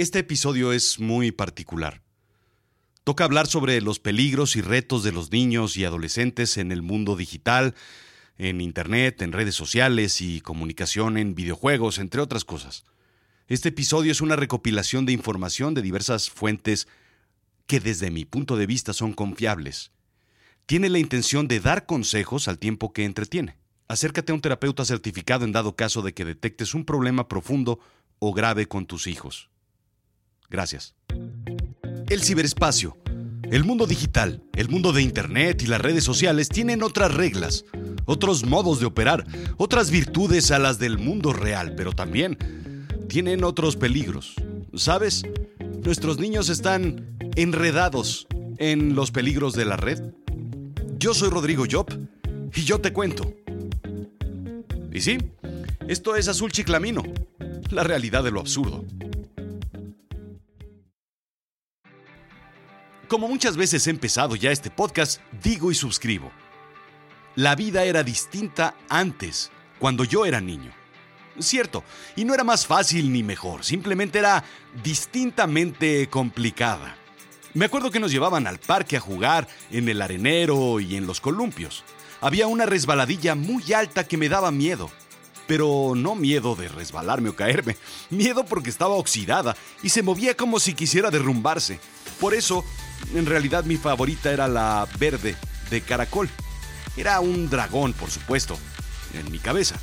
Este episodio es muy particular. Toca hablar sobre los peligros y retos de los niños y adolescentes en el mundo digital, en Internet, en redes sociales y comunicación en videojuegos, entre otras cosas. Este episodio es una recopilación de información de diversas fuentes que desde mi punto de vista son confiables. Tiene la intención de dar consejos al tiempo que entretiene. Acércate a un terapeuta certificado en dado caso de que detectes un problema profundo o grave con tus hijos. Gracias. El ciberespacio, el mundo digital, el mundo de Internet y las redes sociales tienen otras reglas, otros modos de operar, otras virtudes a las del mundo real, pero también tienen otros peligros. ¿Sabes? Nuestros niños están enredados en los peligros de la red. Yo soy Rodrigo Job y yo te cuento. Y sí, esto es Azul Chiclamino, la realidad de lo absurdo. Como muchas veces he empezado ya este podcast, digo y suscribo. La vida era distinta antes, cuando yo era niño. Cierto, y no era más fácil ni mejor, simplemente era distintamente complicada. Me acuerdo que nos llevaban al parque a jugar, en el arenero y en los columpios. Había una resbaladilla muy alta que me daba miedo. Pero no miedo de resbalarme o caerme, miedo porque estaba oxidada y se movía como si quisiera derrumbarse. Por eso en realidad mi favorita era la verde de caracol. Era un dragón, por supuesto, en mi cabeza.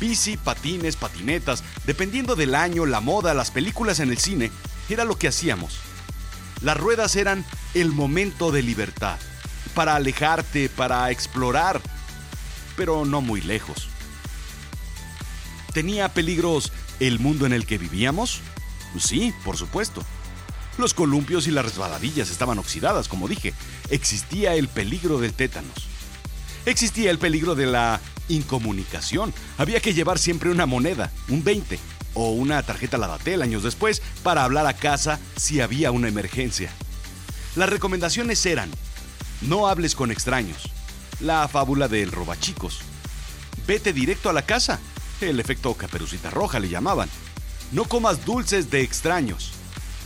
Bici, patines, patinetas, dependiendo del año, la moda, las películas en el cine, era lo que hacíamos. Las ruedas eran el momento de libertad, para alejarte, para explorar, pero no muy lejos. ¿Tenía peligros el mundo en el que vivíamos? Sí, por supuesto. Los columpios y las resbaladillas estaban oxidadas, como dije. Existía el peligro del tétanos. Existía el peligro de la incomunicación. Había que llevar siempre una moneda, un 20, o una tarjeta Ladatel años después para hablar a casa si había una emergencia. Las recomendaciones eran, no hables con extraños, la fábula del robachicos, vete directo a la casa, el efecto caperucita roja le llamaban, no comas dulces de extraños,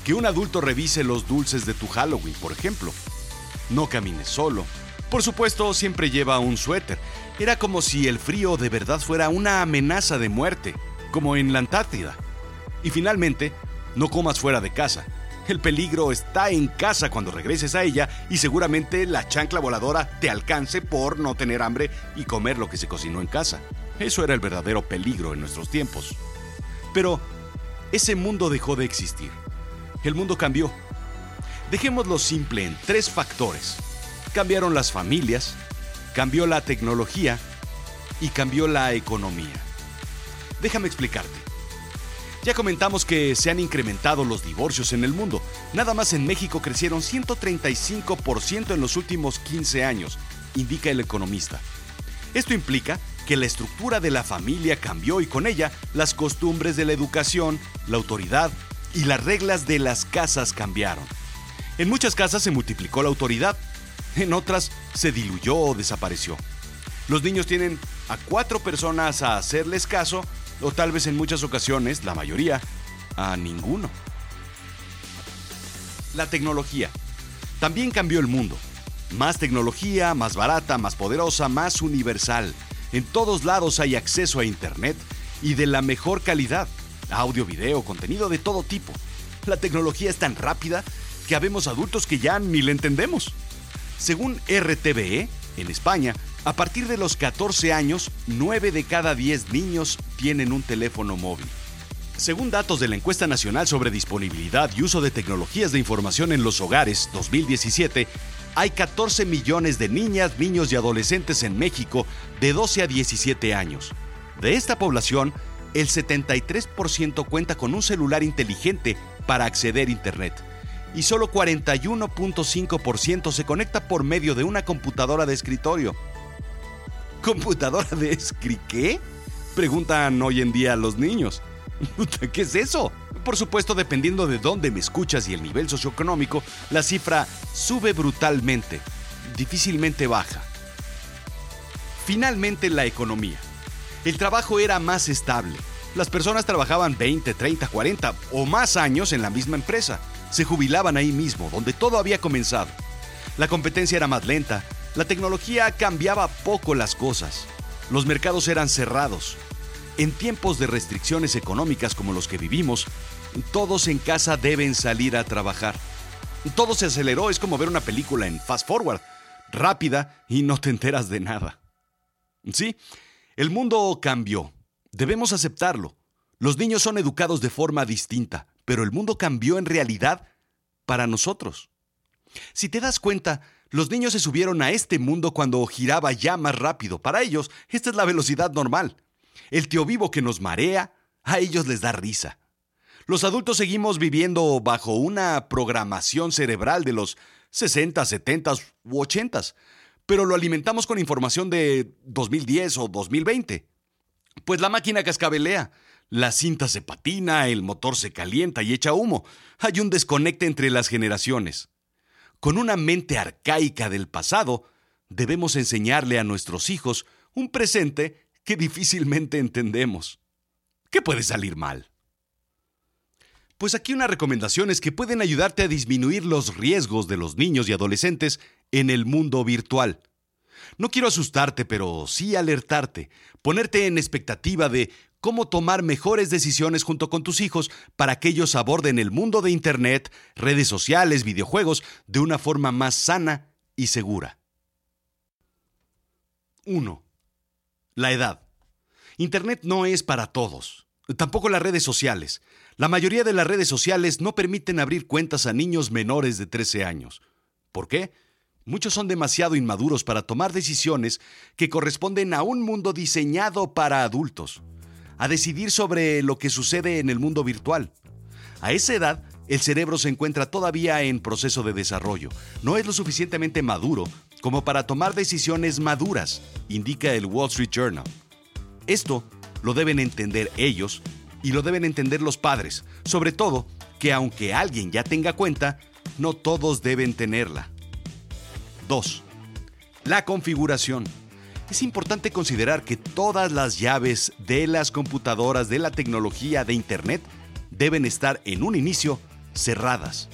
que un adulto revise los dulces de tu Halloween, por ejemplo. No camines solo. Por supuesto, siempre lleva un suéter. Era como si el frío de verdad fuera una amenaza de muerte, como en la Antártida. Y finalmente, no comas fuera de casa. El peligro está en casa cuando regreses a ella y seguramente la chancla voladora te alcance por no tener hambre y comer lo que se cocinó en casa. Eso era el verdadero peligro en nuestros tiempos. Pero ese mundo dejó de existir el mundo cambió. Dejémoslo simple en tres factores. Cambiaron las familias, cambió la tecnología y cambió la economía. Déjame explicarte. Ya comentamos que se han incrementado los divorcios en el mundo. Nada más en México crecieron 135% en los últimos 15 años, indica el economista. Esto implica que la estructura de la familia cambió y con ella las costumbres de la educación, la autoridad y las reglas de las casas cambiaron. En muchas casas se multiplicó la autoridad, en otras se diluyó o desapareció. Los niños tienen a cuatro personas a hacerles caso, o tal vez en muchas ocasiones, la mayoría, a ninguno. La tecnología. También cambió el mundo. Más tecnología, más barata, más poderosa, más universal. En todos lados hay acceso a Internet y de la mejor calidad audio, video, contenido de todo tipo. La tecnología es tan rápida que habemos adultos que ya ni le entendemos. Según RTVE, en España, a partir de los 14 años, 9 de cada 10 niños tienen un teléfono móvil. Según datos de la encuesta nacional sobre disponibilidad y uso de tecnologías de información en los hogares 2017, hay 14 millones de niñas, niños y adolescentes en México de 12 a 17 años. De esta población, el 73% cuenta con un celular inteligente para acceder a Internet y solo 41.5% se conecta por medio de una computadora de escritorio. ¿Computadora de escritorio? ¿Qué? Preguntan hoy en día los niños. ¿Qué es eso? Por supuesto, dependiendo de dónde me escuchas y el nivel socioeconómico, la cifra sube brutalmente, difícilmente baja. Finalmente, la economía. El trabajo era más estable. Las personas trabajaban 20, 30, 40 o más años en la misma empresa. Se jubilaban ahí mismo, donde todo había comenzado. La competencia era más lenta, la tecnología cambiaba poco las cosas, los mercados eran cerrados. En tiempos de restricciones económicas como los que vivimos, todos en casa deben salir a trabajar. Todo se aceleró, es como ver una película en fast forward, rápida y no te enteras de nada. Sí, el mundo cambió. Debemos aceptarlo. Los niños son educados de forma distinta, pero el mundo cambió en realidad para nosotros. Si te das cuenta, los niños se subieron a este mundo cuando giraba ya más rápido. Para ellos, esta es la velocidad normal. El tío vivo que nos marea, a ellos les da risa. Los adultos seguimos viviendo bajo una programación cerebral de los 60, 70 u 80, pero lo alimentamos con información de 2010 o 2020. Pues la máquina cascabelea, la cinta se patina, el motor se calienta y echa humo. Hay un desconecte entre las generaciones. Con una mente arcaica del pasado, debemos enseñarle a nuestros hijos un presente que difícilmente entendemos. ¿Qué puede salir mal? Pues aquí una recomendación es que pueden ayudarte a disminuir los riesgos de los niños y adolescentes en el mundo virtual. No quiero asustarte, pero sí alertarte, ponerte en expectativa de cómo tomar mejores decisiones junto con tus hijos para que ellos aborden el mundo de Internet, redes sociales, videojuegos, de una forma más sana y segura. 1. La edad. Internet no es para todos. Tampoco las redes sociales. La mayoría de las redes sociales no permiten abrir cuentas a niños menores de 13 años. ¿Por qué? Muchos son demasiado inmaduros para tomar decisiones que corresponden a un mundo diseñado para adultos, a decidir sobre lo que sucede en el mundo virtual. A esa edad, el cerebro se encuentra todavía en proceso de desarrollo. No es lo suficientemente maduro como para tomar decisiones maduras, indica el Wall Street Journal. Esto lo deben entender ellos y lo deben entender los padres, sobre todo que aunque alguien ya tenga cuenta, no todos deben tenerla. 2. La configuración. Es importante considerar que todas las llaves de las computadoras de la tecnología de Internet deben estar en un inicio cerradas.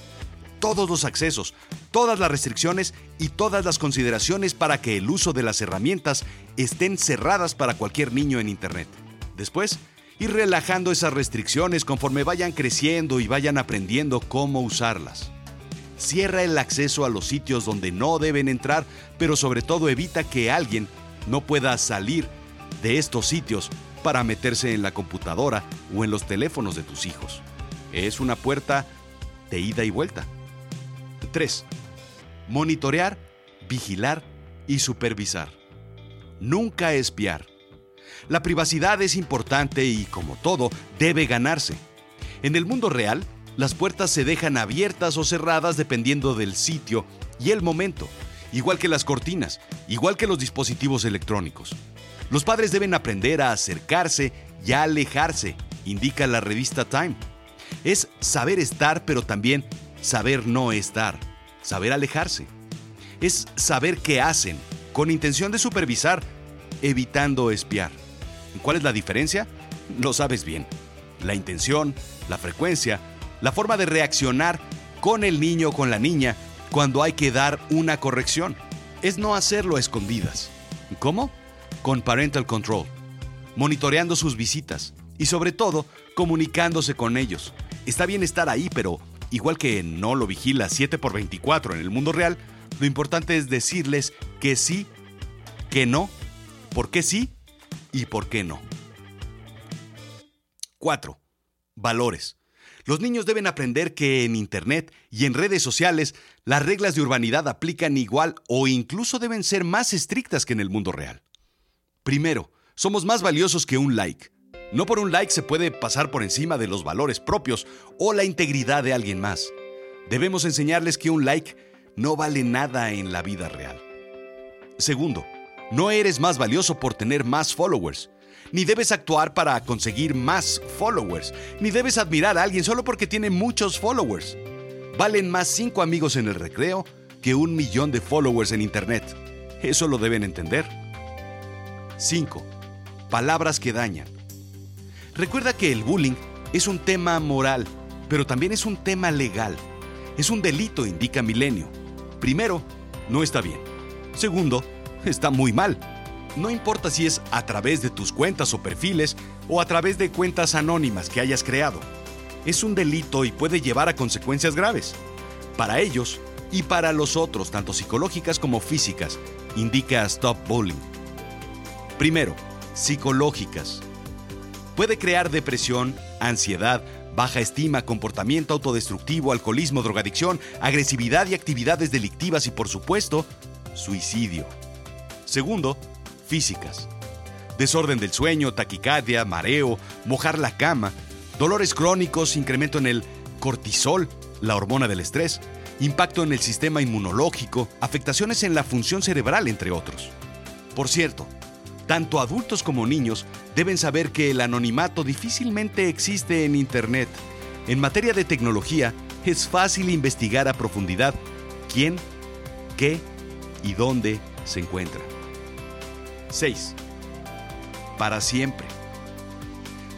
Todos los accesos, todas las restricciones y todas las consideraciones para que el uso de las herramientas estén cerradas para cualquier niño en Internet. Después, ir relajando esas restricciones conforme vayan creciendo y vayan aprendiendo cómo usarlas. Cierra el acceso a los sitios donde no deben entrar, pero sobre todo evita que alguien no pueda salir de estos sitios para meterse en la computadora o en los teléfonos de tus hijos. Es una puerta de ida y vuelta. 3. Monitorear, vigilar y supervisar. Nunca espiar. La privacidad es importante y, como todo, debe ganarse. En el mundo real, las puertas se dejan abiertas o cerradas dependiendo del sitio y el momento, igual que las cortinas, igual que los dispositivos electrónicos. Los padres deben aprender a acercarse y a alejarse, indica la revista Time. Es saber estar, pero también saber no estar, saber alejarse. Es saber qué hacen, con intención de supervisar, evitando espiar. ¿Cuál es la diferencia? Lo sabes bien. La intención, la frecuencia, la forma de reaccionar con el niño o con la niña cuando hay que dar una corrección. Es no hacerlo a escondidas. ¿Cómo? Con parental control, monitoreando sus visitas y sobre todo comunicándose con ellos. Está bien estar ahí, pero igual que no lo vigila 7 por 24 en el mundo real, lo importante es decirles que sí, que no, por qué sí y por qué no. 4. Valores. Los niños deben aprender que en Internet y en redes sociales las reglas de urbanidad aplican igual o incluso deben ser más estrictas que en el mundo real. Primero, somos más valiosos que un like. No por un like se puede pasar por encima de los valores propios o la integridad de alguien más. Debemos enseñarles que un like no vale nada en la vida real. Segundo, no eres más valioso por tener más followers ni debes actuar para conseguir más followers, ni debes admirar a alguien solo porque tiene muchos followers. Valen más cinco amigos en el recreo que un millón de followers en Internet. Eso lo deben entender. 5. Palabras que dañan. Recuerda que el bullying es un tema moral, pero también es un tema legal. Es un delito, indica Milenio. Primero, no está bien. Segundo, está muy mal. No importa si es a través de tus cuentas o perfiles o a través de cuentas anónimas que hayas creado. Es un delito y puede llevar a consecuencias graves. Para ellos y para los otros, tanto psicológicas como físicas, indica Stop Bullying. Primero, psicológicas. Puede crear depresión, ansiedad, baja estima, comportamiento autodestructivo, alcoholismo, drogadicción, agresividad y actividades delictivas y por supuesto, suicidio. Segundo, físicas. Desorden del sueño, taquicardia, mareo, mojar la cama, dolores crónicos, incremento en el cortisol, la hormona del estrés, impacto en el sistema inmunológico, afectaciones en la función cerebral, entre otros. Por cierto, tanto adultos como niños deben saber que el anonimato difícilmente existe en Internet. En materia de tecnología, es fácil investigar a profundidad quién, qué y dónde se encuentra. 6. Para siempre.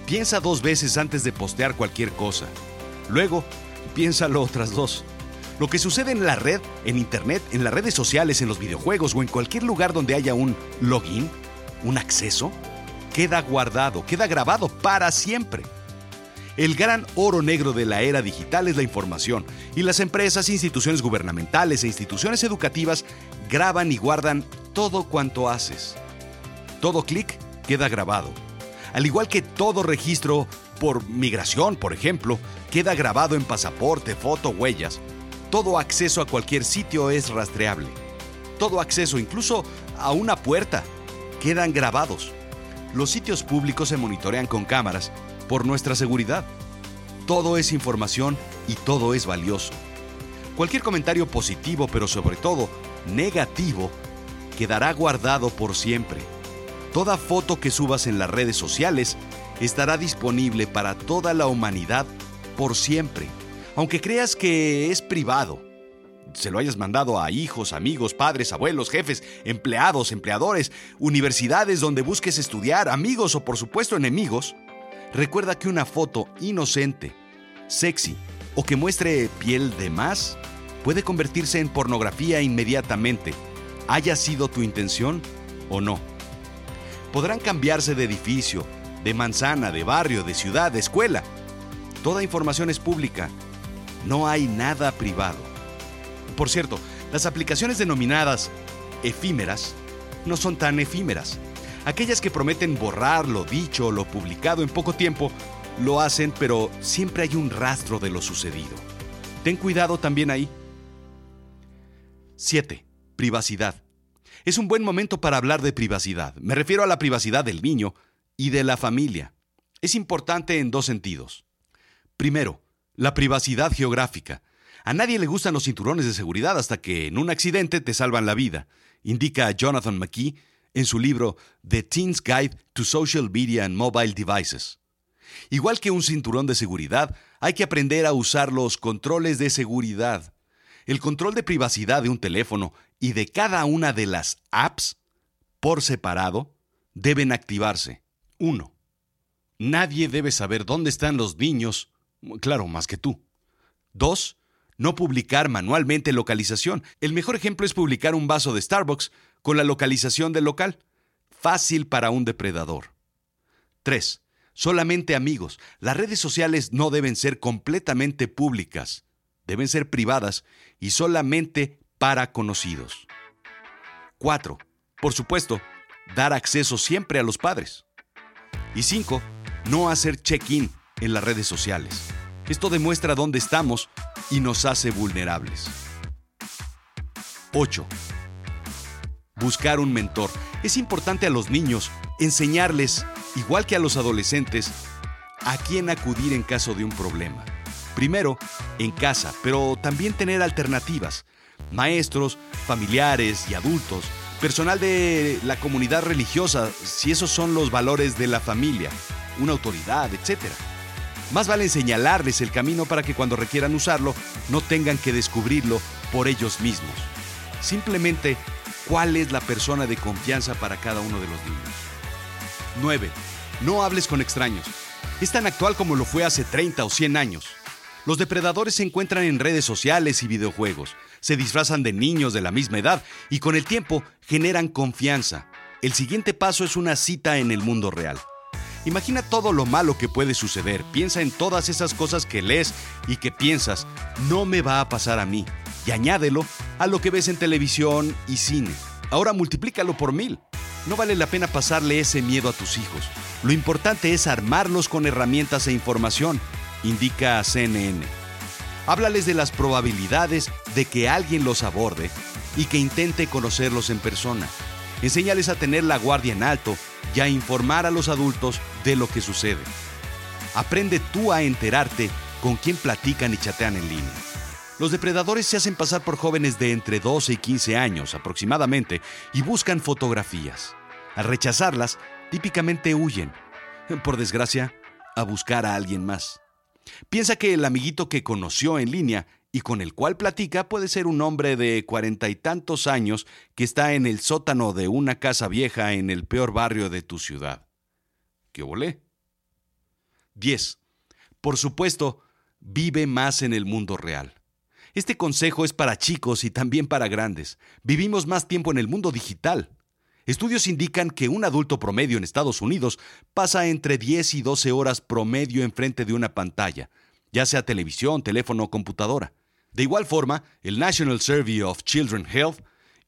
Piensa dos veces antes de postear cualquier cosa. Luego, piénsalo otras dos. Lo que sucede en la red, en Internet, en las redes sociales, en los videojuegos o en cualquier lugar donde haya un login, un acceso, queda guardado, queda grabado para siempre. El gran oro negro de la era digital es la información, y las empresas, instituciones gubernamentales e instituciones educativas graban y guardan todo cuanto haces. Todo clic queda grabado. Al igual que todo registro por migración, por ejemplo, queda grabado en pasaporte, foto, huellas. Todo acceso a cualquier sitio es rastreable. Todo acceso, incluso a una puerta, quedan grabados. Los sitios públicos se monitorean con cámaras por nuestra seguridad. Todo es información y todo es valioso. Cualquier comentario positivo, pero sobre todo negativo, quedará guardado por siempre. Toda foto que subas en las redes sociales estará disponible para toda la humanidad por siempre, aunque creas que es privado se lo hayas mandado a hijos, amigos, padres, abuelos, jefes, empleados, empleadores, universidades donde busques estudiar, amigos o por supuesto enemigos, recuerda que una foto inocente, sexy o que muestre piel de más puede convertirse en pornografía inmediatamente, haya sido tu intención o no. Podrán cambiarse de edificio, de manzana, de barrio, de ciudad, de escuela. Toda información es pública. No hay nada privado. Por cierto, las aplicaciones denominadas efímeras no son tan efímeras. Aquellas que prometen borrar lo dicho o lo publicado en poco tiempo, lo hacen, pero siempre hay un rastro de lo sucedido. Ten cuidado también ahí. 7. Privacidad. Es un buen momento para hablar de privacidad. Me refiero a la privacidad del niño y de la familia. Es importante en dos sentidos. Primero, la privacidad geográfica. A nadie le gustan los cinturones de seguridad hasta que en un accidente te salvan la vida, indica Jonathan McKee en su libro The Teen's Guide to Social Media and Mobile Devices. Igual que un cinturón de seguridad, hay que aprender a usar los controles de seguridad. El control de privacidad de un teléfono y de cada una de las apps, por separado, deben activarse. 1. Nadie debe saber dónde están los niños, claro, más que tú. 2 no publicar manualmente localización. El mejor ejemplo es publicar un vaso de Starbucks con la localización del local. Fácil para un depredador. 3. Solamente amigos. Las redes sociales no deben ser completamente públicas. Deben ser privadas y solamente para conocidos. 4. Por supuesto, dar acceso siempre a los padres. Y 5. No hacer check-in en las redes sociales. Esto demuestra dónde estamos y nos hace vulnerables. 8. Buscar un mentor. Es importante a los niños enseñarles, igual que a los adolescentes, a quién acudir en caso de un problema. Primero, en casa, pero también tener alternativas. Maestros, familiares y adultos, personal de la comunidad religiosa, si esos son los valores de la familia, una autoridad, etc. Más vale señalarles el camino para que cuando requieran usarlo no tengan que descubrirlo por ellos mismos. Simplemente, ¿cuál es la persona de confianza para cada uno de los niños? 9. No hables con extraños. es tan actual como lo fue hace 30 o 100 años. Los depredadores se encuentran en redes sociales y videojuegos, se disfrazan de niños de la misma edad y con el tiempo generan confianza. El siguiente paso es una cita en el mundo real. Imagina todo lo malo que puede suceder, piensa en todas esas cosas que lees y que piensas, no me va a pasar a mí, y añádelo a lo que ves en televisión y cine. Ahora multiplícalo por mil. No vale la pena pasarle ese miedo a tus hijos. Lo importante es armarlos con herramientas e información, indica CNN. Háblales de las probabilidades de que alguien los aborde y que intente conocerlos en persona. Enséñales a tener la guardia en alto y a informar a los adultos de lo que sucede. Aprende tú a enterarte con quién platican y chatean en línea. Los depredadores se hacen pasar por jóvenes de entre 12 y 15 años aproximadamente y buscan fotografías. Al rechazarlas, típicamente huyen, por desgracia, a buscar a alguien más. Piensa que el amiguito que conoció en línea y con el cual platica puede ser un hombre de cuarenta y tantos años que está en el sótano de una casa vieja en el peor barrio de tu ciudad. ¿Qué volé? 10. Por supuesto, vive más en el mundo real. Este consejo es para chicos y también para grandes. Vivimos más tiempo en el mundo digital. Estudios indican que un adulto promedio en Estados Unidos pasa entre 10 y 12 horas promedio enfrente de una pantalla, ya sea televisión, teléfono o computadora. De igual forma, el National Survey of Children Health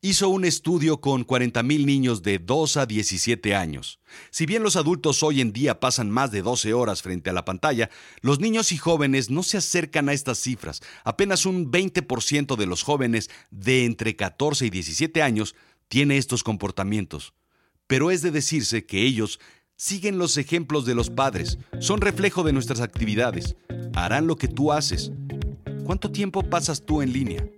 hizo un estudio con 40.000 niños de 2 a 17 años. Si bien los adultos hoy en día pasan más de 12 horas frente a la pantalla, los niños y jóvenes no se acercan a estas cifras. Apenas un 20% de los jóvenes de entre 14 y 17 años tiene estos comportamientos, pero es de decirse que ellos siguen los ejemplos de los padres, son reflejo de nuestras actividades, harán lo que tú haces. ¿Cuánto tiempo pasas tú en línea?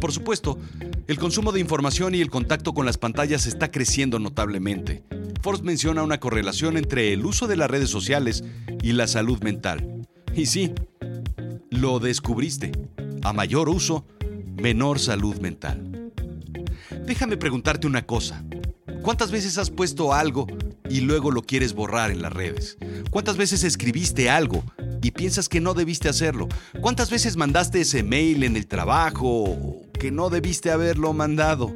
Por supuesto, el consumo de información y el contacto con las pantallas está creciendo notablemente. Forbes menciona una correlación entre el uso de las redes sociales y la salud mental. Y sí, lo descubriste. A mayor uso, menor salud mental. Déjame preguntarte una cosa. ¿Cuántas veces has puesto algo y luego lo quieres borrar en las redes? ¿Cuántas veces escribiste algo y piensas que no debiste hacerlo? ¿Cuántas veces mandaste ese mail en el trabajo que no debiste haberlo mandado?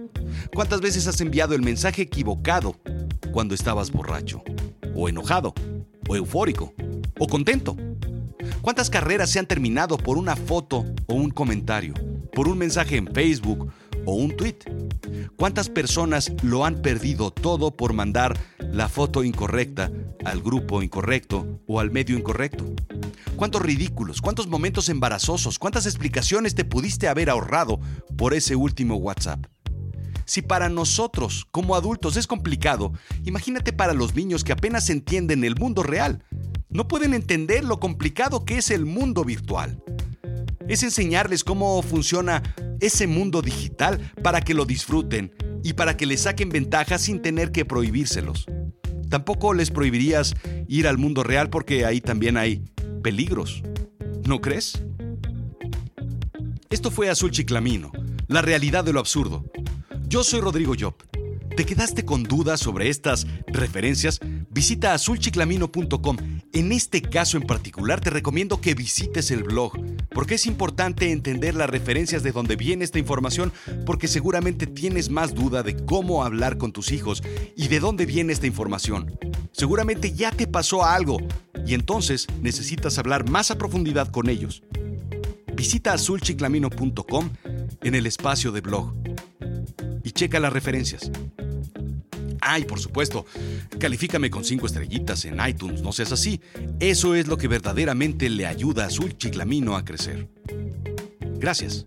¿Cuántas veces has enviado el mensaje equivocado cuando estabas borracho? ¿O enojado? ¿O eufórico? ¿O contento? ¿Cuántas carreras se han terminado por una foto o un comentario? ¿Por un mensaje en Facebook o un tweet? ¿Cuántas personas lo han perdido todo por mandar la foto incorrecta al grupo incorrecto o al medio incorrecto? ¿Cuántos ridículos, cuántos momentos embarazosos, cuántas explicaciones te pudiste haber ahorrado por ese último WhatsApp? Si para nosotros, como adultos, es complicado, imagínate para los niños que apenas entienden el mundo real. No pueden entender lo complicado que es el mundo virtual. Es enseñarles cómo funciona ese mundo digital para que lo disfruten y para que le saquen ventaja sin tener que prohibírselos. Tampoco les prohibirías ir al mundo real porque ahí también hay peligros. ¿No crees? Esto fue Azul Chiclamino, la realidad de lo absurdo. Yo soy Rodrigo Job. ¿Te quedaste con dudas sobre estas referencias? Visita azulchiclamino.com. En este caso en particular te recomiendo que visites el blog, porque es importante entender las referencias de dónde viene esta información, porque seguramente tienes más duda de cómo hablar con tus hijos y de dónde viene esta información. Seguramente ya te pasó algo y entonces necesitas hablar más a profundidad con ellos. Visita azulchiclamino.com en el espacio de blog y checa las referencias. Ay, por supuesto, califícame con cinco estrellitas en iTunes, no seas así. Eso es lo que verdaderamente le ayuda a su chiclamino a crecer. Gracias.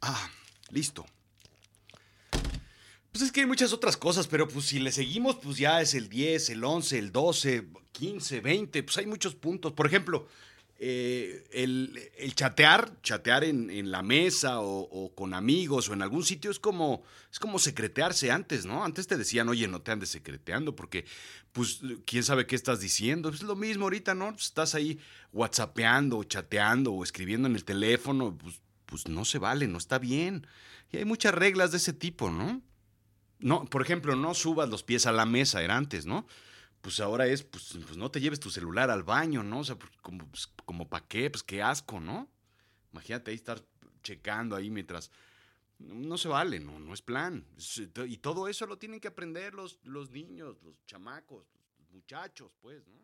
Ah, listo. Pues es que hay muchas otras cosas, pero pues si le seguimos, pues ya es el 10, el 11, el 12, 15, 20, pues hay muchos puntos. Por ejemplo, eh, el, chatear, chatear en, la mesa o, con amigos o en algún sitio es como, es como secretearse antes, ¿no? Antes te decían, oye, no te andes secreteando porque, pues, quién sabe qué estás diciendo. Es lo mismo ahorita, ¿no? Estás ahí whatsappeando o chateando o escribiendo en el teléfono, pues, pues no se vale, no está bien. Y hay muchas reglas de ese tipo, ¿no? No, por ejemplo, no subas los pies a la mesa, era antes, ¿no? pues ahora es, pues, pues, no te lleves tu celular al baño, ¿no? O sea, pues, como, pues, como para qué, pues qué asco, ¿no? Imagínate ahí estar checando ahí mientras... No se vale, no, no es plan. Y todo eso lo tienen que aprender los, los niños, los chamacos, los muchachos, pues, ¿no?